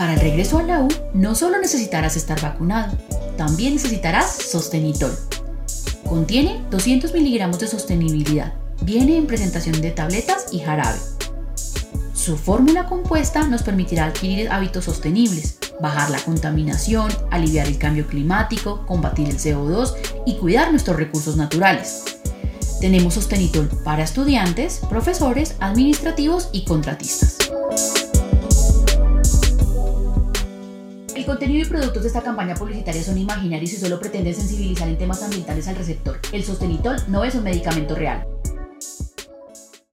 Para el regreso a la U, no solo necesitarás estar vacunado, también necesitarás Sostenitol. Contiene 200 miligramos de sostenibilidad. Viene en presentación de tabletas y jarabe. Su fórmula compuesta nos permitirá adquirir hábitos sostenibles, bajar la contaminación, aliviar el cambio climático, combatir el CO2 y cuidar nuestros recursos naturales. Tenemos Sostenitol para estudiantes, profesores, administrativos y contratistas. El contenido y productos de esta campaña publicitaria son imaginarios y solo pretenden sensibilizar en temas ambientales al receptor. El Sostenitol no es un medicamento real.